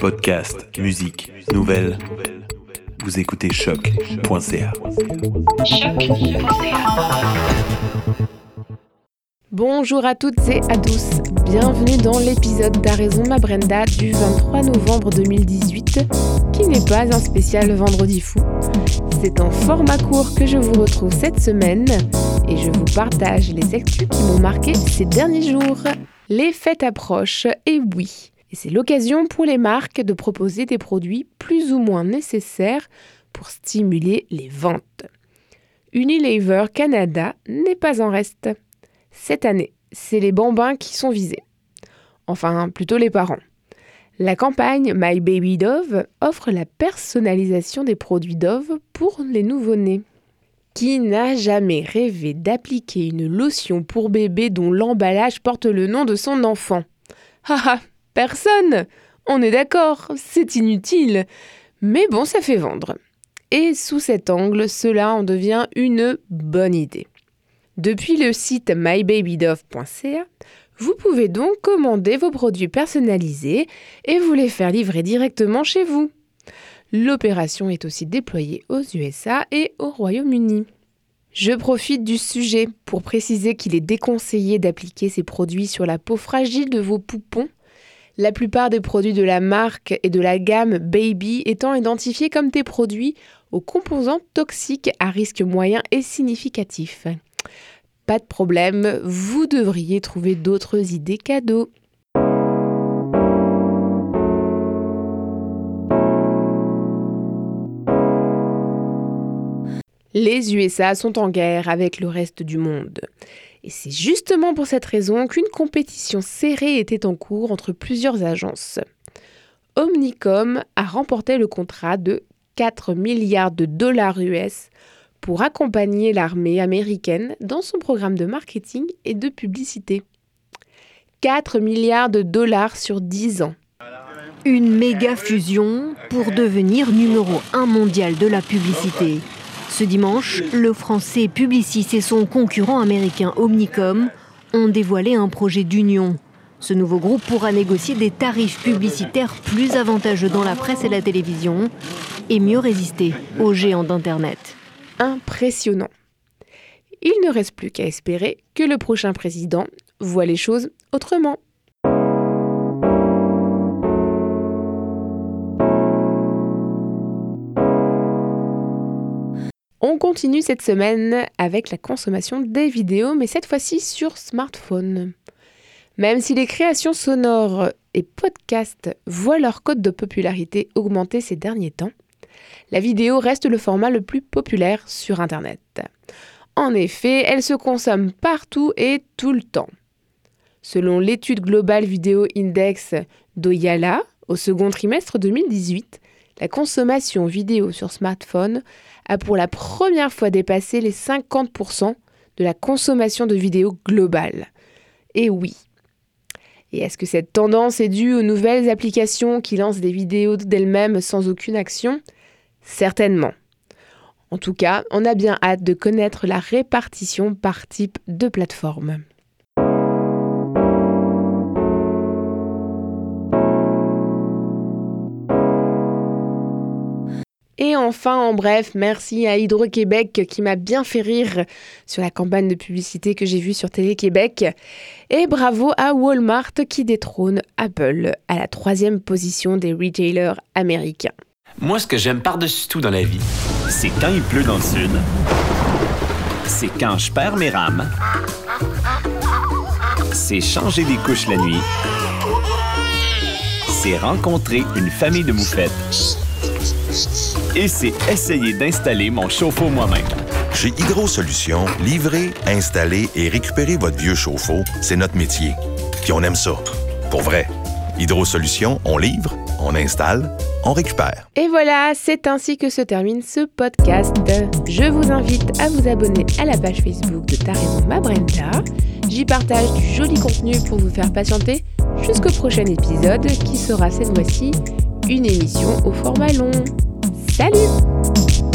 Podcast, musique, nouvelles. Vous écoutez choc.ca. Bonjour à toutes et à tous. Bienvenue dans l'épisode d'A raison ma Brenda du 23 novembre 2018, qui n'est pas un spécial vendredi fou. C'est en format court que je vous retrouve cette semaine et je vous partage les actus qui m'ont marqué ces derniers jours. Les fêtes approchent et oui, c'est l'occasion pour les marques de proposer des produits plus ou moins nécessaires pour stimuler les ventes. Unilever Canada n'est pas en reste. Cette année, c'est les bambins qui sont visés. Enfin, plutôt les parents. La campagne My Baby Dove offre la personnalisation des produits Dove pour les nouveau-nés. Qui n'a jamais rêvé d'appliquer une lotion pour bébé dont l'emballage porte le nom de son enfant? Haha, personne On est d'accord, c'est inutile. Mais bon, ça fait vendre. Et sous cet angle, cela en devient une bonne idée. Depuis le site mybabydove.ca, vous pouvez donc commander vos produits personnalisés et vous les faire livrer directement chez vous. L'opération est aussi déployée aux USA et au Royaume-Uni. Je profite du sujet pour préciser qu'il est déconseillé d'appliquer ces produits sur la peau fragile de vos poupons, la plupart des produits de la marque et de la gamme Baby étant identifiés comme des produits aux composants toxiques à risque moyen et significatif. Pas de problème, vous devriez trouver d'autres idées cadeaux. Les USA sont en guerre avec le reste du monde. Et c'est justement pour cette raison qu'une compétition serrée était en cours entre plusieurs agences. Omnicom a remporté le contrat de 4 milliards de dollars US pour accompagner l'armée américaine dans son programme de marketing et de publicité. 4 milliards de dollars sur 10 ans. Une méga fusion pour devenir numéro 1 mondial de la publicité. Ce dimanche, le français Publicis et son concurrent américain Omnicom ont dévoilé un projet d'union. Ce nouveau groupe pourra négocier des tarifs publicitaires plus avantageux dans la presse et la télévision et mieux résister aux géants d'Internet. Impressionnant. Il ne reste plus qu'à espérer que le prochain président voit les choses autrement. On continue cette semaine avec la consommation des vidéos, mais cette fois-ci sur smartphone. Même si les créations sonores et podcasts voient leur code de popularité augmenter ces derniers temps, la vidéo reste le format le plus populaire sur Internet. En effet, elle se consomme partout et tout le temps. Selon l'étude globale vidéo index d'Oyala, au second trimestre 2018, la consommation vidéo sur smartphone a pour la première fois dépassé les 50% de la consommation de vidéos globale. Et oui. Et est-ce que cette tendance est due aux nouvelles applications qui lancent des vidéos d'elles-mêmes sans aucune action? Certainement. En tout cas, on a bien hâte de connaître la répartition par type de plateforme. Et enfin, en bref, merci à Hydro-Québec qui m'a bien fait rire sur la campagne de publicité que j'ai vue sur Télé-Québec. Et bravo à Walmart qui détrône Apple à la troisième position des retailers américains. Moi, ce que j'aime par-dessus tout dans la vie, c'est quand il pleut dans le sud. C'est quand je perds mes rames. C'est changer des couches la nuit. C'est rencontrer une famille de moufettes et c'est essayer d'installer mon chauffe-eau moi-même. Chez Hydro Solutions, livrer, installer et récupérer votre vieux chauffe-eau, c'est notre métier. Puis on aime ça. Pour vrai. Hydro Solutions, on livre, on installe, on récupère. Et voilà, c'est ainsi que se termine ce podcast. Je vous invite à vous abonner à la page Facebook de Ta raison ma Brenda. J'y partage du joli contenu pour vous faire patienter jusqu'au prochain épisode qui sera cette fois-ci une émission au format long. Salut